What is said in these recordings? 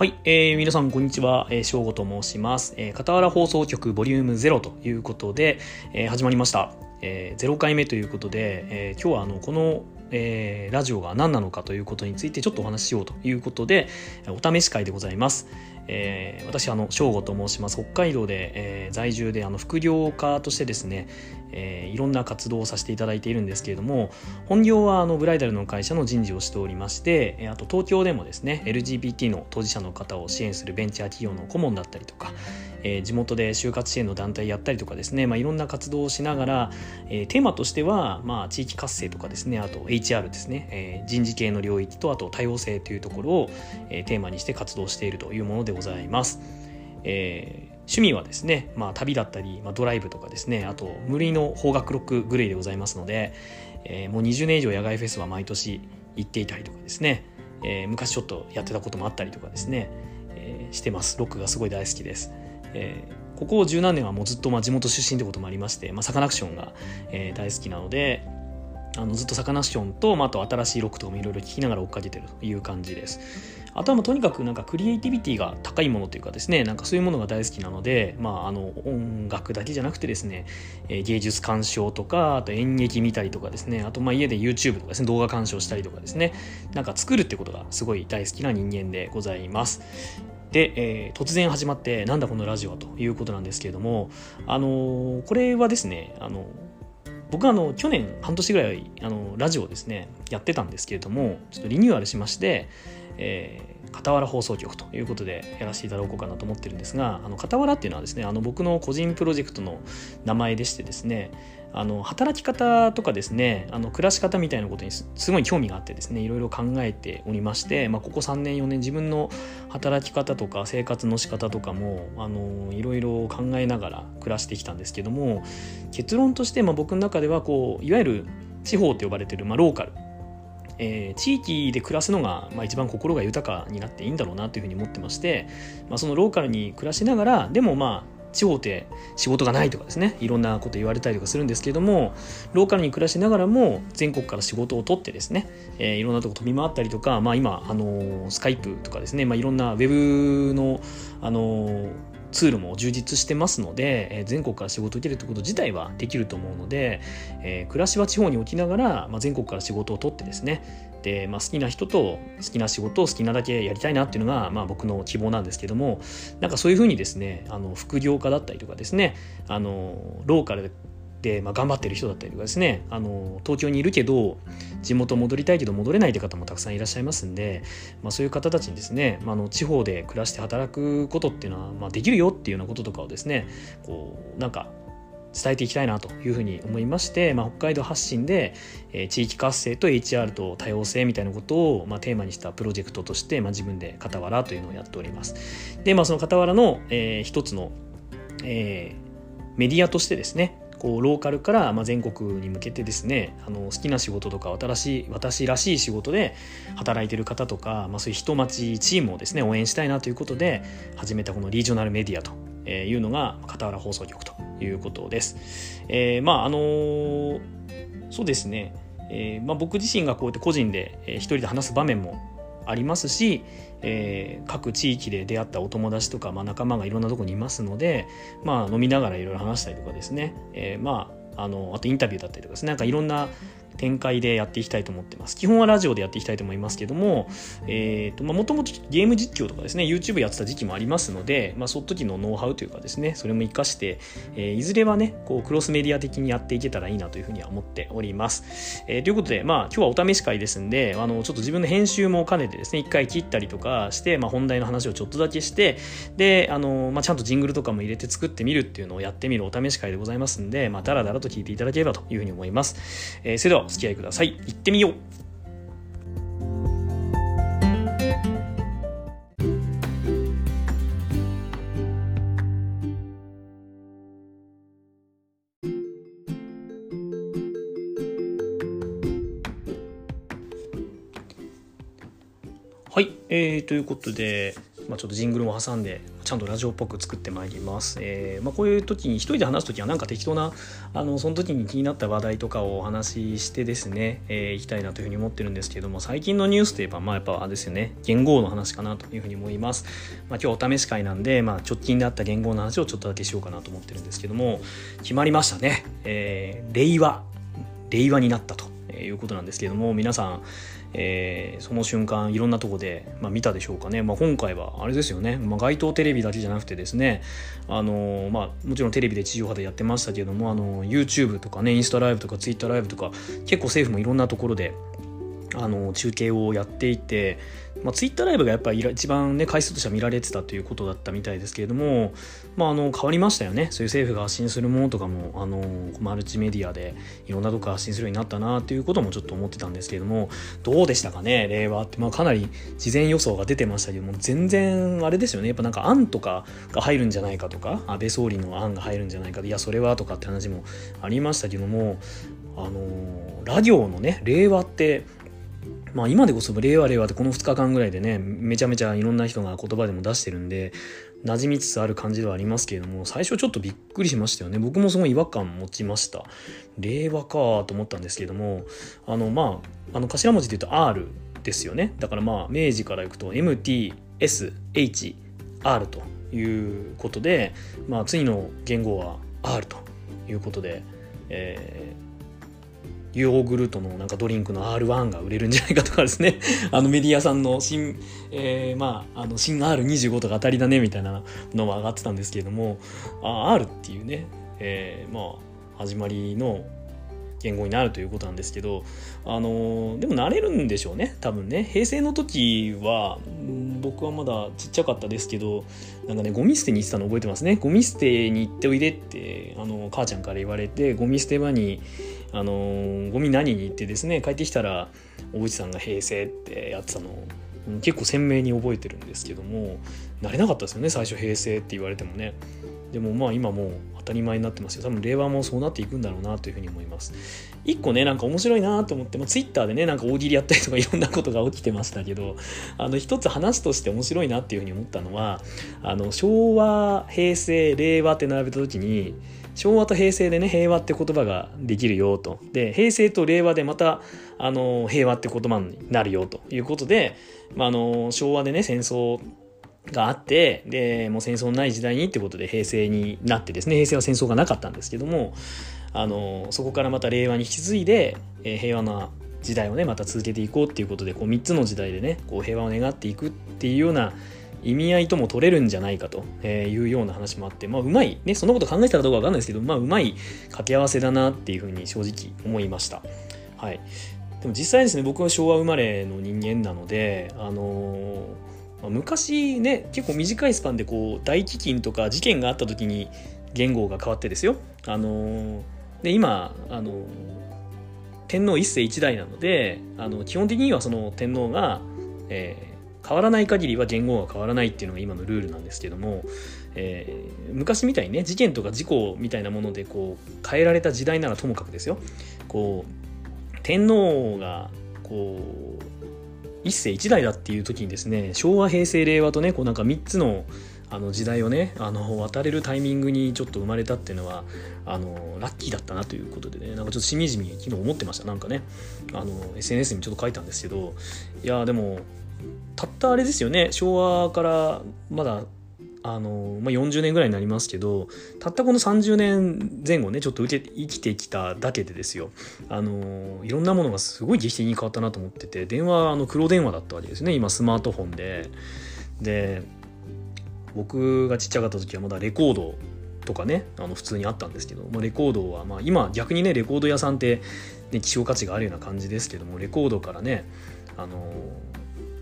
はい、えー、皆さんこんにちは、えー、正吾と申します。えー、傍ら放送局ボリューム0ということで、えー、始まりました。えー、0回目ということで、えー、今日はあのこの、えー、ラジオが何なのかということについてちょっとお話ししようということで、お試し会でございます。えー、私あの正吾と申します北海道で、えー、在住であの副業家としてですね、えー、いろんな活動をさせていただいているんですけれども本業はあのブライダルの会社の人事をしておりましてあと東京でもですね LGBT の当事者の方を支援するベンチャー企業の顧問だったりとか、えー、地元で就活支援の団体やったりとかですね、まあ、いろんな活動をしながら、えー、テーマとしては、まあ、地域活性とかですねあと HR ですね、えー、人事系の領域とあと多様性というところを、えー、テーマにして活動しているというものでございます。えー趣味はですね、まあ、旅だったり、まあ、ドライブとかですねあと無類の邦楽ロックグレイでございますので、えー、もう20年以上野外フェスは毎年行っていたりとかですね、えー、昔ちょっとやってたこともあったりとかですね、えー、してます。ロックがすごい大好きです、えー、ここ十何年はもうずっとまあ地元出身ってこともありまして、まあ、サカナクションが、え、大好きなのであのずっとサカナクションと、まあ、あと新しいロックとかもいろいろ聞きながら追っかけてるという感じです。あとはもうとにかくなんかクリエイティビティが高いものというかですねなんかそういうものが大好きなので、まあ、あの音楽だけじゃなくてですね、え芸術鑑賞とかあと演劇見たりとかですねあとまあ家で YouTube とかですね動画鑑賞したりとかですねなんか作るってことがすごい大好きな人間でございます。で、えー、突然始まってなんだこのラジオはということなんですけれどもあのー、これはですねあの僕はあの去年半年ぐらいあのラジオですねやってたんですけれどもちょっとリニューアルしましてえー、傍ら放送局ということでやらせていただこうかなと思ってるんですがあの傍らっていうのはですねあの僕の個人プロジェクトの名前でしてですねあの働き方とかですねあの暮らし方みたいなことにすごい興味があってですねいろいろ考えておりまして、まあ、ここ3年4年自分の働き方とか生活の仕方とかもあのいろいろ考えながら暮らしてきたんですけども結論として、まあ、僕の中ではこういわゆる地方と呼ばれてる、まあ、ローカルえー、地域で暮らすのが、まあ、一番心が豊かになっていいんだろうなというふうに思ってまして、まあ、そのローカルに暮らしながらでもまあ地方って仕事がないとかですねいろんなこと言われたりとかするんですけどもローカルに暮らしながらも全国から仕事を取ってですね、えー、いろんなとこ飛び回ったりとか、まあ、今、あのー、スカイプとかですね、まあ、いろんなウェブの、あのーツールも充実してますので、え、全国から仕事を受けるということ自体はできると思うので、え、暮らしは地方に置きながら、まあ、全国から仕事を取ってですね。で、まあ、好きな人と好きな仕事を好きなだけやりたいなっていうのが、まあ、僕の希望なんですけどもなんかそういうふうにですねあの副業家だったりとかですねあのローカルで、まあ、頑張ってる人だったりとかですねあの東京にいるけど地元戻りたいけど戻れないって方もたくさんいらっしゃいますんで、まあ、そういう方たちにですね、まあ、の地方で暮らして働くことっていうのは、まあ、できるよっていうようなこととかをですねこうなんか伝えていきたいなというふうに思いまして、まあ、北海道発信で、えー、地域活性と HR と多様性みたいなことを、まあ、テーマにしたプロジェクトとして、まあ、自分で傍らというのをやっております。で、まあ、その傍らの、えー、一つの、えー、メディアとしてですねこうローカルからま全国に向けてですねあの好きな仕事とか私私らしい仕事で働いてる方とか、まあ、そういう人町チームをですね応援したいなということで始めたこのリージョナルメディアというのが傍ら放送局ということです。えー、まああのー、そうですね、えーまあ、僕自身がこうやって個人で一人で話す場面もありますし、えー、各地域で出会ったお友達とか、まあ、仲間がいろんなとこにいますので、まあ、飲みながらいろいろ話したりとかですね、えー、まああのあとインタビューだったりとかですね。なんかいろんな展開でやっていきたいと思ってます。基本はラジオでやっていきたいと思いますけども、えっ、ー、と、まあ、もともとゲーム実況とかですね、YouTube やってた時期もありますので、まあ、その時のノウハウというかですね、それも活かして、えー、いずれはね、こう、クロスメディア的にやっていけたらいいなというふうには思っております。えー、ということで、まあ、今日はお試し会ですんで、あの、ちょっと自分の編集も兼ねてですね、一回切ったりとかして、まあ、本題の話をちょっとだけして、で、あの、まあ、ちゃんとジングルとかも入れて作ってみるっていうのをやってみるお試し会でございますんで、まあ、だらだらと聞いていただければというふうに思います。えー、それでは付き合いください。行ってみようはい、えー、ということで、まあ、ちょっとジングルも挟んでちゃんとラジオっぽく作ってまいります。えーまあ、こういう時に一人で話す時はなんか適当なあのその時に気になった話題とかをお話ししてですね、えー、いきたいなというふうに思ってるんですけども最近のニュースといえばまあやっぱあれですよね言語の話かなというふうに思います。まあ、今日お試し会なんで、まあ、直近であった言語の話をちょっとだけしようかなと思ってるんですけども決まりましたね。えー、令和令和になったということなんですけども皆さんえー、その瞬間いろんなとこで、まあ、見たでしょうかね、まあ、今回はあれですよね、まあ、街頭テレビだけじゃなくてですね。あのー、まあ、もちろんテレビで地上波でやってましたけどもあの YouTube とかねインスタライブとか Twitter ライブとか結構政府もいろんなところであの中継をやっていて、まあ、ツイッターライブがやっぱり一番ね回数としては見られてたということだったみたいですけれども、まあ、あの変わりましたよね。そういう政府が発信するものとかもあのマルチメディアでいろんなとこ発信するようになったなということもちょっと思ってたんですけれどもどうでしたかね？令和って、まあ、かなり事前予想が出てましたけども全然あれですよね。やっぱなんか案とかが入るんじゃないかとか安倍総理の案が入るんじゃないかいやそれはとかって話もありましたけどもあのラ行のね令和ってまあ今でこそ令和令和ってこの2日間ぐらいでねめちゃめちゃいろんな人が言葉でも出してるんで馴染みつつある感じではありますけれども最初ちょっとびっくりしましたよね。僕もすごい違和感持ちました。令和かと思ったんですけどもあのまああの頭文字で言うと R ですよね。だからまあ明治からいくと MTSHR ということでまあ次の言語は R ということでえーヨーグルトのなんかドリンクの R1 が売れるんじゃないかとかですね。あのメディアさんの新、えー、まあ、あの新 R25 とか当たりだねみたいなのも上がってたんですけれども R っていうね、えー、まあ始まりの言語になるということなんですけどあのでも慣れるんでしょうね多分ね。平成の時は僕はまだちっちゃかったですけどなんかねゴミ捨てに行ってたの覚えてますね。ゴミ捨てに行っておいでってあの母ちゃんから言われてゴミ捨て場にあのゴミ何に行ってですね帰ってきたら小渕さんが平成ってやってたのを結構鮮明に覚えてるんですけども慣れなかったですよね最初平成って言われてもね。でもまあ今もう当たり前になってますよ。多分令和もそうなっていくんだろうなというふうに思います。一個ねなんか面白いなと思って、まあ、ツイッターでねなんか大喜利やったりとかいろんなことが起きてましたけどあの一つ話として面白いなっていうふうに思ったのはあの昭和平成令和って並べた時に昭和と平成でね平和って言葉ができるよと。で平成と令和でまたあの平和って言葉になるよということで、まあ、あの昭和でね戦争があってでもう戦争ない時代にってことで平成になってですね平成は戦争がなかったんですけどもあのそこからまた令和に引き継いで、えー、平和な時代をねまた続けていこうっていうことでこう3つの時代でねこう平和を願っていくっていうような意味合いとも取れるんじゃないかというような話もあって、まあ、うまい、ね、そのこと考えたらどうかわかんないですけど、まあ、うまい掛け合わせだなっていうふうに正直思いました。はい。でも実際ですね、僕は昭和生まれの人間なので、あのー、昔ね、結構短いスパンでこう、大飢饉とか事件があった時に言語が変わってですよ。あの、で、今、あの、天皇一世一代なので、あの、基本的にはその天皇が、えー変わらない限りは言語が変わらないっていうのが今のルールなんですけども、えー、昔みたいにね事件とか事故みたいなものでこう変えられた時代ならともかくですよこう天皇がこう一世一代だっていう時にですね昭和平成令和とねこうなんか3つのあの時代をねあの渡れるタイミングにちょっと生まれたっていうのはあのラッキーだったなということでねなんかちょっとしみじみ昨日思ってました。なんかねあの SNS にちょっと書いたんですけどいやでもたったあれですよね。昭和からまだあの、まあ、40年ぐらいになりますけどたったこの30年前後ねちょっと生きてきただけでですよ。あのいろんなものがすごい劇的に変わったなと思ってて電話あの黒電話だったわけですね。今スマートフォンで。で僕がちっちゃかった時はまだレコードとかねあの普通にあったんですけど、まあ、レコードはまあ今逆にねレコード屋さんって、ね、希少価値があるような感じですけどもレコードからねあの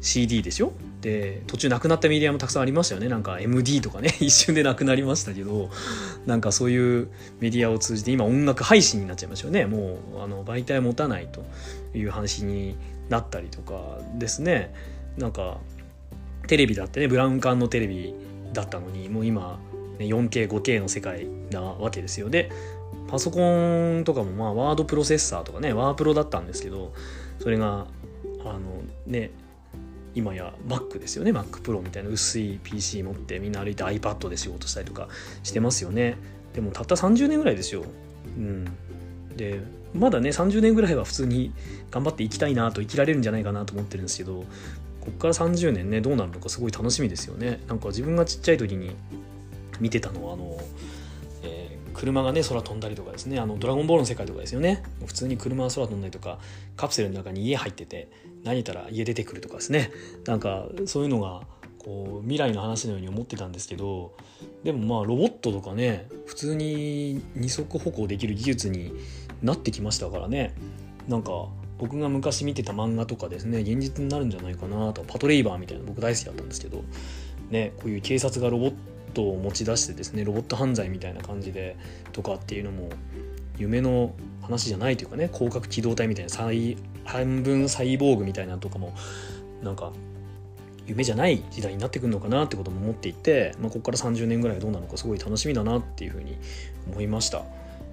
CD でしょで途中なくなったメディアもたくさんありましたよね。なんか MD とかね。一瞬でなくなりましたけどなんかそういうメディアを通じて今音楽配信になっちゃいましたよね。もうあの媒体持たないという話になったりとかですね。なんかテレビだってねブラウン管のテレビだったのにもう今、4K5K の世界なわけですよ。でパソコンとかもまあワードプロセッサーとかねワープロだったんですけどそれがあのね今や Mac ですよね。MacPro みたいな。薄い PC 持ってみんな歩いて iPad で仕事したりとかしてますよね。でもたった30年ぐらいですよ。うん。でまだね30年ぐらいは普通に頑張っていきたいなと生きられるんじゃないかなと思ってるんですけどこっから30年ねどうなるのかすごい楽しみですよね。なんか自分がちっちゃい時に見てたのはあの、車がね空飛んだりとかですねあのドラゴンボールの世界とかですよね。普通に車が空飛んだりとかカプセルの中に家入ってて何たら家出てくるとかですね。なんかそういうのがこう未来の話のように思ってたんですけどでもまあロボットとかね普通に二足歩行できる技術になってきましたからね。なんか僕が昔見てた漫画とかですね現実になるんじゃないかなと。パトレイバーみたいな僕大好きだったんですけどねこういう警察がロボットを持ち出してですねロボット犯罪みたいな感じでとかっていうのも夢の話じゃないというかね広角機動隊みたいな半分サイボーグみたいなのとかもなんか夢じゃない時代になってくるのかなってことも思っていて、まあ、ここから30年ぐらいどうなのかすごい楽しみだなっていうふうに思いました。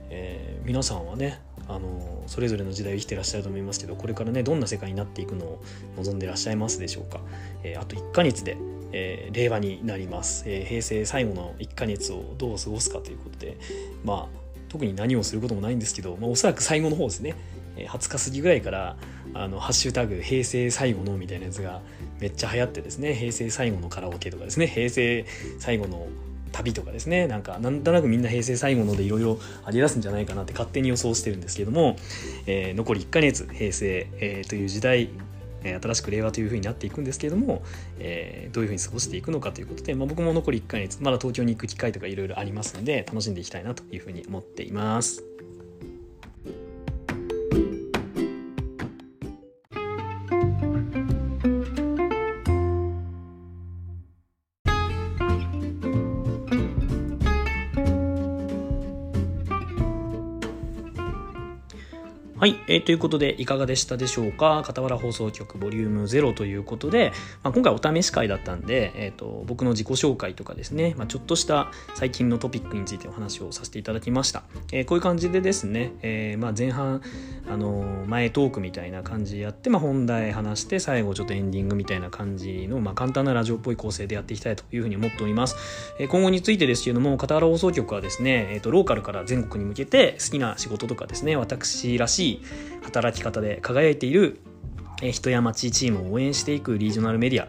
えー、皆さんはねあのそれぞれの時代を生きてらっしゃると思いますけどこれからねどんな世界になっていくのを望んでらっしゃいますでしょうか、えー、あと1ヶ月で、えー、令和になります、えー、平成最後の1ヶ月をどう過ごすかということでまあ特に何をすることもないんですけど、まあ、おそらく最後の方ですね。20日過ぎぐらいからあのハッシュタグ平成最後のみたいなやつがめっちゃ流行ってですね。平成最後のカラオケとかですね。平成最後の旅とかですね。なんかなんとなくみんな平成最後のでいろいろあり出すんじゃないかなって勝手に予想してるんですけども、えー、残り1ヶ月平成、えー、という時代新しく令和というふうになっていくんですけれども、えー、どういうふうに過ごしていくのかということで、まあ、僕も残り1ヶ月まだ東京に行く機会とかいろいろありますので楽しんでいきたいなというふうに思っています。はい、えー、ということでいかがでしたでしょうか？傍ら放送局ボリューム0ということで、まあ、今回お試し会だったんで、えーと、僕の自己紹介とかですね、まあ、ちょっとした最近のトピックについてお話をさせていただきました、えー、こういう感じでですね、えー、まあ、前半、あの前トークみたいな感じでやって、まあ、本題話して最後ちょっとエンディングみたいな感じの、ま、簡単なラジオっぽい構成でやっていきたいというふうに思っております、え今後についてですけども傍ら放送局はですね、えーとローカルから全国に向けて好きな仕事とかですね私らしい働き方で輝いている人や町チームを応援していくリージョナルメディア、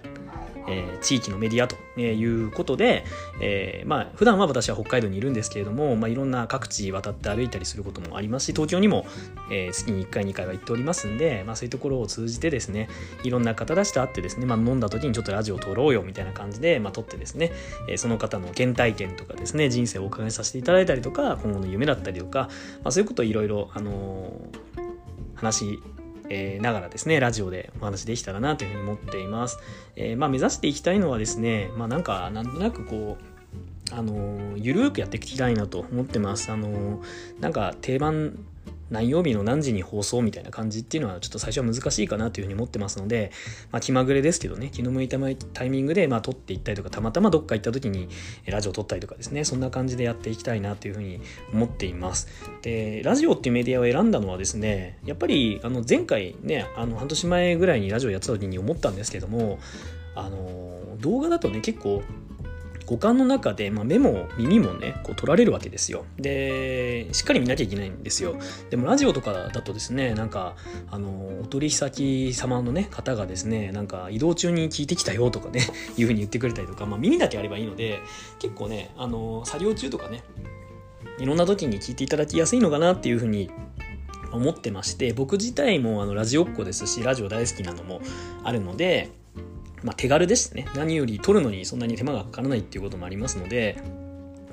えー、地域のメディアということで、えー、まあ普段は私は北海道にいるんですけれども、まあ、いろんな各地渡って歩いたりすることもありますし東京にも、えー、月に1回2回は行っておりますんで、まあ、そういうところを通じてですねいろんな方たちと会ってですね、まあ、飲んだ時にちょっとラジオを撮ろうよみたいな感じで、まあ、撮ってですね、えー、その方の原体験とかですね人生をお伺いさせていただいたりとか今後の夢だったりとか、まあ、そういうことをいろいろあのー話、え、ながらですね、ラジオでお話できたらなというふうに思っています。えー、まあ、目指していきたいのはですね、まあ、なんか、なんとなくこう、あのゆるーくやっていきたいなと思ってます。あのなんか定番何曜日の何時に放送みたいな感じっていうのはちょっと最初は難しいかなというふうに思ってますので、まあ、気まぐれですけどね気の向いたタイミングでまあ撮っていったりとかたまたまどっか行った時にラジオ撮ったりとかですねそんな感じでやっていきたいなというふうに思っています。でラジオっていうメディアを選んだのはですねやっぱりあの前回ねあの半年前ぐらいにラジオやってた時に思ったんですけどもあの動画だとね結構五感の中で、まあ、目も耳もねこう取られるわけですよ。でしっかり見なきゃいけないんですよ。でもラジオとかだとですねなんかあのお取引先様のね方がですねなんか移動中に聞いてきたよとかね いうふうに言ってくれたりとか、まあ、耳だけあればいいので結構ねあの作業中とかねいろんな時に聞いていただきやすいのかなっていうふうに思ってまして僕自体もあのラジオっ子ですしラジオ大好きなのもあるのでまあ、手軽ですね。何より撮るのにそんなに手間がかからないっていうこともありますので、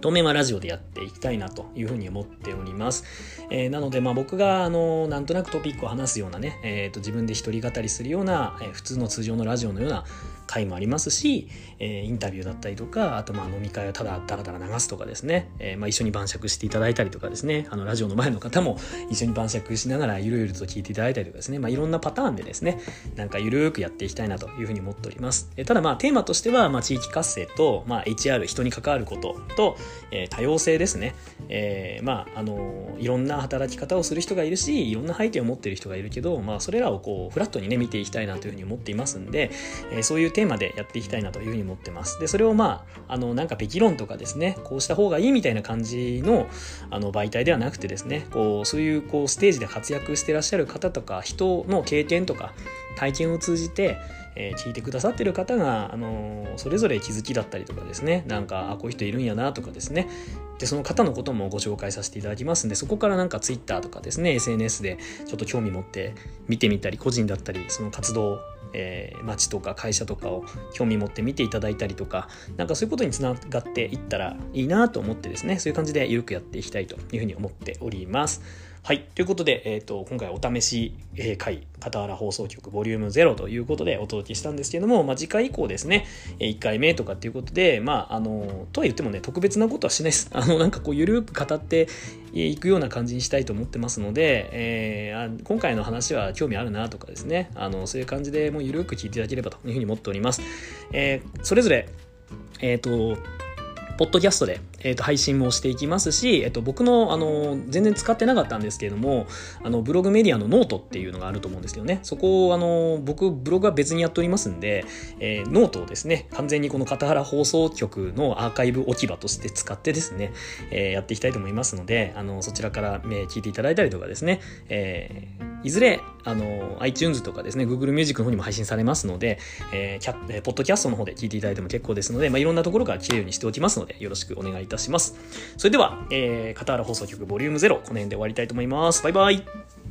当面はラジオでやっていきたいなというふうに思っております。えー、なので、まあ、僕があのなんとなくトピックを話すようなね、えー、と自分で一人語りするような、えー、普通の通常のラジオのような回もありますし、えー、インタビューだったりとかあとまあ飲み会をただダラダラ流すとかですね、えー、まあ一緒に晩酌していただいたりとかですね。あのラジオの前の方も一緒に晩酌しながらゆるゆると聞いていただいたりとかですね、まあ、いろんなパターンでですねなんかゆるくやっていきたいなというふうに思っております、えー、ただまあテーマとしては、まあ、地域活性と、まあ、HR 人に関わることとえー、多様性ですね。えー、まあ、あのいろんな働き方をする人がいるし、いろんな背景を持っている人がいるけど、まあ、それらをこう、フラットにね、見ていきたいなというふうに思っていますんで、えー、そういうテーマでやっていきたいなというふうに思ってます。で、それをまあ、あの、なんか、べき論とかですね、こうした方がいいみたいな感じの、あの、媒体ではなくてですね、こう、そういう、こう、ステージで活躍してらっしゃる方とか、人の経験とか、体験を通じて、えー、聞いてくださってる方が、あのー、それぞれ気づきだったりとかですねなんかあこういう人いるんやなとかですねでその方のこともご紹介させていただきますんでそこからなんか Twitter とかですね SNS でちょっと興味持って見てみたり個人だったりその活動えー、町とか会社とかを興味持って見ていただいたりとかなんかそういうことにつながっていったらいいなと思ってですねそういう感じで緩くやっていきたいというふうに思っております。はい。ということで、えっ、ー、と、今回お試し会、片原放送局ボリューム0ということでお届けしたんですけども、まあ、次回以降ですね、え1回目とかっていうことで、まあ、あの、とは言ってもね、特別なことはしないです。あの、なんかこう、ゆるく語っていくような感じにしたいと思ってますので、えー、今回の話は興味あるなとかですね、あの、そういう感じでもうゆるく聞いていただければというふうに思っております。えー、それぞれ、えっ、と、ポッドキャストで、えー、と配信もしていきますし、えー、と僕のあの全然使ってなかったんですけれどもあのブログメディアのノートっていうのがあると思うんですけどね。そこをあの僕ブログは別にやっておりますんで、えー、ノートをですね完全にこのかたわら放送局のアーカイブ置き場として使ってですね、えー、やっていきたいと思いますのであのそちらから、えー、聞いていただいたりとかですね、えーいずれ、あの、iTunes とかですね、Google Music の方にも配信されますので、えー、キャえー、ポッドキャストの方で聞いていただいても結構ですので、まあ、いろんなところから聞けるようにしておきますので、よろしくお願いいたします。それでは、えー、片原放送局ボリューム0、この辺で終わりたいと思います。バイバイ。